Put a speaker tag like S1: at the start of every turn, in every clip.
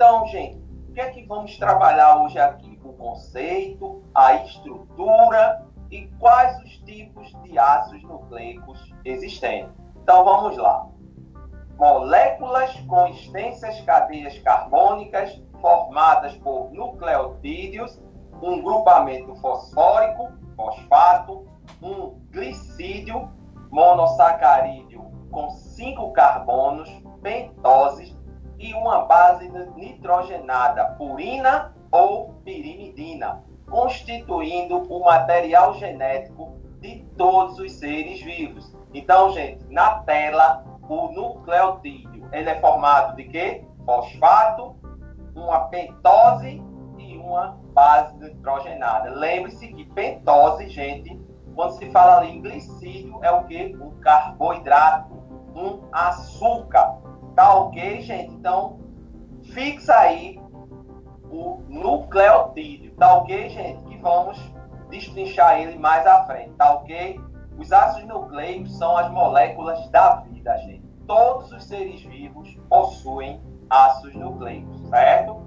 S1: Então, gente, o que é que vamos trabalhar hoje aqui? O conceito, a estrutura e quais os tipos de ácidos nucleicos existentes. Então, vamos lá. Moléculas com extensas cadeias carbônicas formadas por nucleotídeos, um grupamento fosfórico, fosfato, um glicídio monossacarídeo com cinco carbonos, pentoses e uma base nitrogenada, purina ou pirimidina, constituindo o material genético de todos os seres vivos. Então, gente, na tela, o nucleotídeo, ele é formado de quê? Fosfato, uma pentose e uma base nitrogenada. Lembre-se que pentose, gente, quando se fala ali em glicídio, é o quê? Um carboidrato, um açúcar. Tá ok, gente? Então, fixa aí o nucleotídeo. Tá ok, gente? Que vamos destrinchar ele mais à frente. Tá ok? Os ácidos nucleicos são as moléculas da vida, gente. Todos os seres vivos possuem ácidos nucleicos, certo?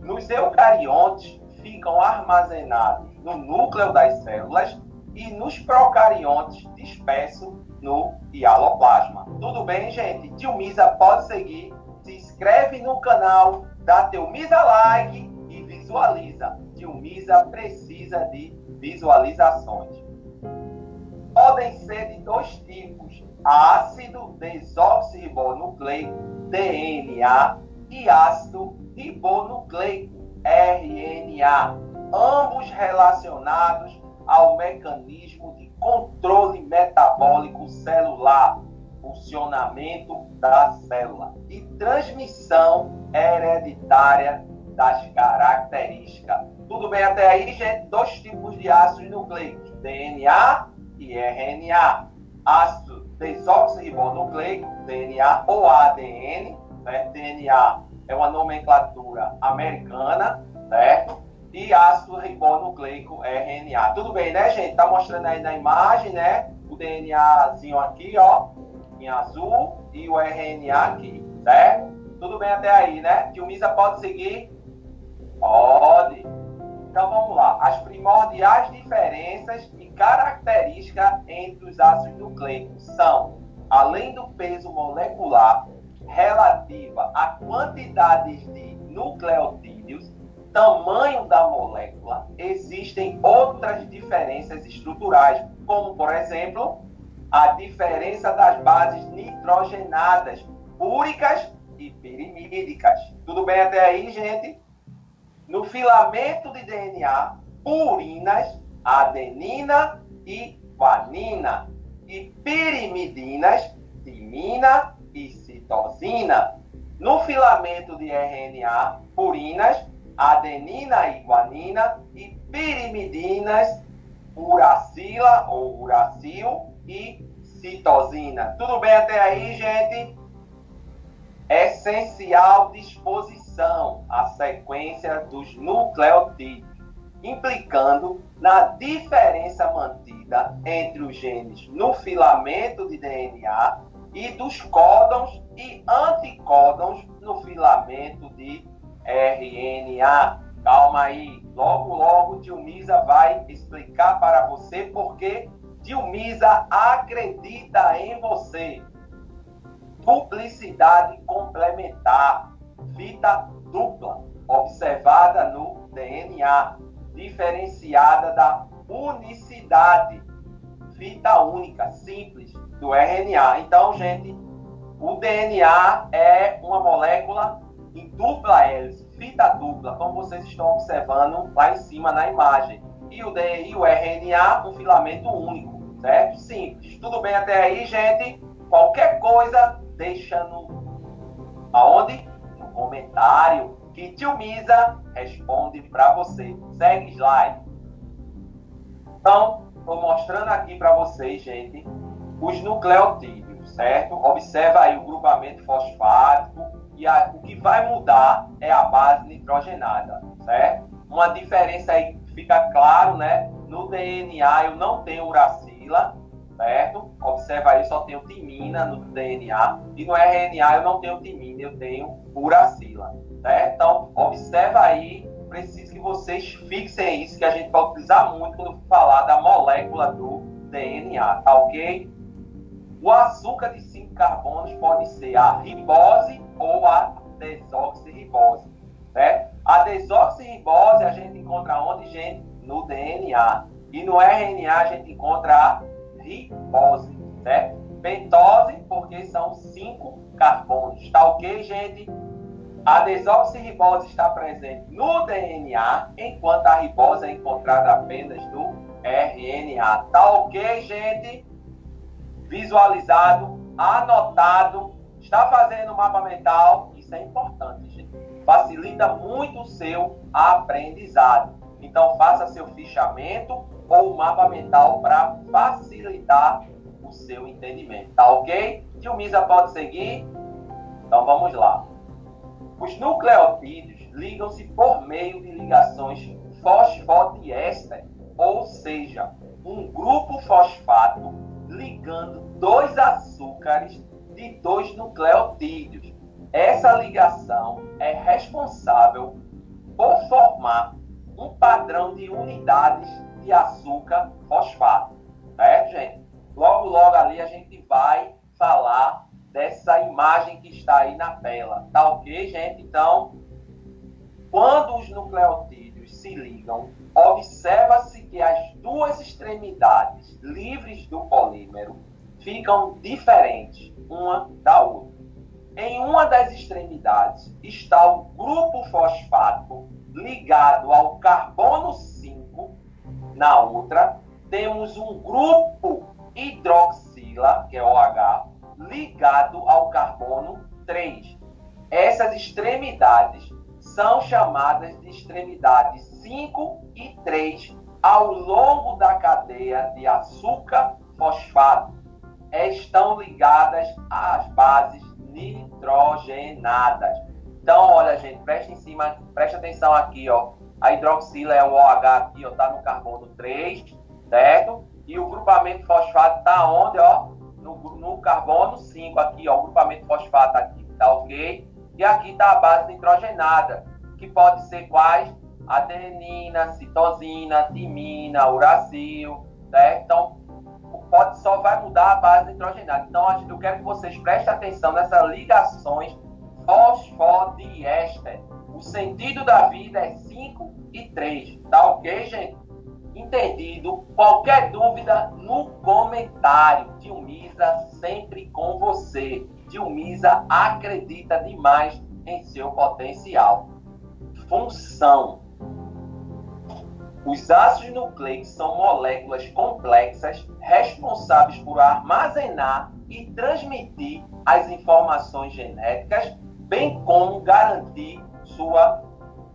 S1: Nos eucariontes ficam armazenados no núcleo das células e nos procariontes dispersos no hialoplasma. Tudo bem, gente? Tio Misa pode seguir. Se inscreve no canal, dá teu Misa like e visualiza. Tio Misa precisa de visualizações. Podem ser de dois tipos: ácido desoxirribonucleico, DNA, e ácido ribonucleico, RNA, ambos relacionados ao mecanismo de controle metabólico celular, funcionamento da célula e transmissão hereditária das características. Tudo bem até aí, gente? Dois tipos de ácidos nucleicos, DNA e RNA. Ácido desoxirribonucleico, DNA ou ADN, né? DNA é uma nomenclatura americana, certo? E ácido ribonucleico RNA. Tudo bem, né, gente? Tá mostrando aí na imagem, né? O DNAzinho aqui, ó, em azul, e o RNA aqui, certo? Tudo bem até aí, né? Que o Misa pode seguir? Pode. Então vamos lá. As primordiais diferenças e características entre os ácidos nucleicos são, além do peso molecular, relativa a quantidades de nucleotídeos, tamanho da molécula, existem outras diferenças estruturais, como, por exemplo, a diferença das bases nitrogenadas, úricas e pirimídicas. Tudo bem até aí, gente? No filamento de DNA, purinas, adenina e guanina, e pirimidinas, timina e citosina. No filamento de RNA, purinas, adenina e guanina e pirimidinas, uracila ou uracil e citosina. Tudo bem até aí, gente? Essencial disposição, a sequência dos nucleotídeos, implicando na diferença mantida entre os genes no filamento de DNA e dos códons e anticódons no filamento de RNA. Calma aí, logo logo Dilmisa vai explicar para você porque Dilmisa acredita em você. Publicidade complementar, fita dupla, observada no DNA, diferenciada da unicidade, fita única, simples, do RNA. Então, gente, o DNA é uma molécula em dupla hélice, fita dupla, como vocês estão observando lá em cima na imagem. E o, DNA, o RNA, um filamento único, certo? Simples. Tudo bem até aí, gente? Qualquer coisa, deixa no... Aonde? No comentário, que Tio Misa responde para você. Segue slide. Então, estou mostrando aqui para vocês, gente, os nucleotídeos, certo? Observa aí o grupamento fosfático e a, o que vai mudar é a base nitrogenada, certo? Uma diferença aí fica claro, né? no DNA eu não tenho uracila, certo? Observa aí, só tenho timina no DNA. E no RNA eu não tenho timina, eu tenho uracila, certo? Então, observa aí, preciso que vocês fixem isso, que a gente pode utilizar muito quando falar da molécula do DNA, tá ok? O açúcar de 5 carbonos pode ser a ribose ou a desoxirribose, certo? A desoxirribose a gente encontra onde, gente? No DNA. E no RNA a gente encontra a ribose, certo? Pentose, porque são cinco carbonos. Tá ok, gente? A desoxirribose está presente no DNA, enquanto a ribose é encontrada apenas no RNA. Tá ok, gente? Visualizado, anotado. Está fazendo o mapa mental? Isso é importante, gente. Facilita muito o seu aprendizado. Então, faça seu fichamento ou mapa mental para facilitar o seu entendimento. Tá ok? Tio Misa pode seguir? Então vamos lá. Os nucleotídeos ligam-se por meio de ligações fosfodiéster, ou seja, um grupo fosfato ligando dois açúcares de dois nucleotídeos. Essa ligação é responsável por formar um padrão de unidades de açúcar fosfato. Certo, gente? Logo, logo ali a gente vai falar dessa imagem que está aí na tela. Tá ok, gente? Então, quando os nucleotídeos se ligam, observa-se que as duas extremidades livres do polímero ficam diferentes uma da outra. Em uma das extremidades está o grupo fosfato ligado ao carbono 5, na outra temos um grupo hidroxila, que é OH, ligado ao carbono 3. Essas extremidades são chamadas de extremidades 5 e 3 ao longo da cadeia de açúcar fosfato. Estão ligadas às bases nitrogenadas. Então, olha, gente, preste em cima, preste atenção aqui, ó. A hidroxila é o OH aqui, ó, tá no carbono 3, certo? E o grupamento fosfato tá onde, ó? No, no carbono 5 aqui, ó, o grupamento fosfato aqui, tá ok? E aqui tá a base nitrogenada, que pode ser quais? Adenina, citosina, timina, uracil, certo? Então, pode só vai mudar a base nitrogenada. Então, eu quero que vocês prestem atenção nessas ligações fosfodiéster. O sentido da vida é 5 e 3. Tá ok, gente? Entendido? Qualquer dúvida no comentário. Dilmisa sempre com você. Dilmisa acredita demais em seu potencial. Função. Os ácidos nucleicos são moléculas complexas responsáveis por armazenar e transmitir as informações genéticas bem como garantir sua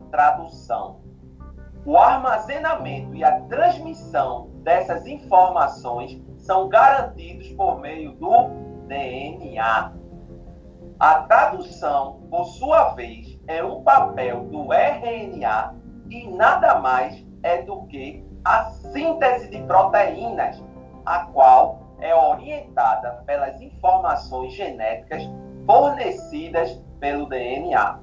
S1: tradução. O armazenamento e a transmissão dessas informações são garantidos por meio do DNA. A tradução, por sua vez, é um papel do RNA e nada mais é do que a síntese de proteínas, a qual é orientada pelas informações genéticas fornecidas pelo DNA.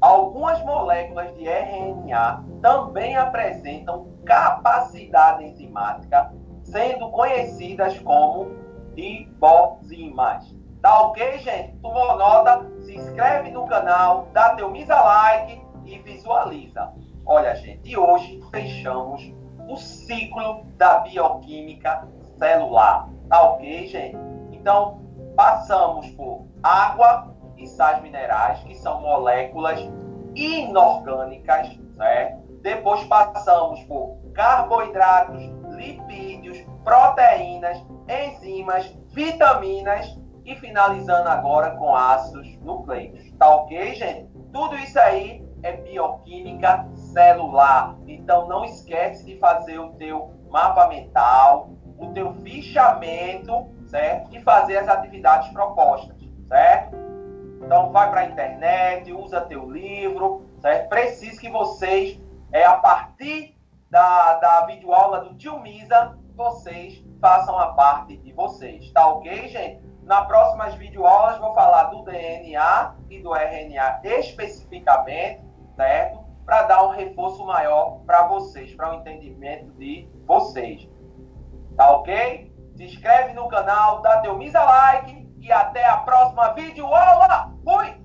S1: Algumas moléculas de RNA também apresentam capacidade enzimática, sendo conhecidas como ribozimas. Tá ok, gente? Tomou nota? Se inscreve no canal, dá teu misa like e visualiza. Olha, gente, hoje fechamos o ciclo da bioquímica celular. Tá ok, gente? Então, passamos por água, e sais minerais, que são moléculas inorgânicas, certo? Depois passamos por carboidratos, lipídios, proteínas, enzimas, vitaminas e finalizando agora com ácidos nucleicos. Tá ok, gente? Tudo isso aí é bioquímica celular. Então não esquece de fazer o teu mapa mental, o teu fichamento, certo? E fazer as atividades propostas, certo? Então vai para a internet, usa teu livro, certo? Preciso que vocês, é, a partir da, da videoaula do Tio Misa, vocês façam a parte de vocês. Tá ok, gente? Na próximas videoaulas vou falar do DNA e do RNA especificamente, certo? Para dar um reforço maior para vocês, para o entendimento de vocês. Tá ok? Se inscreve no canal, dá teu misa like e até a próxima videoaula. Fui!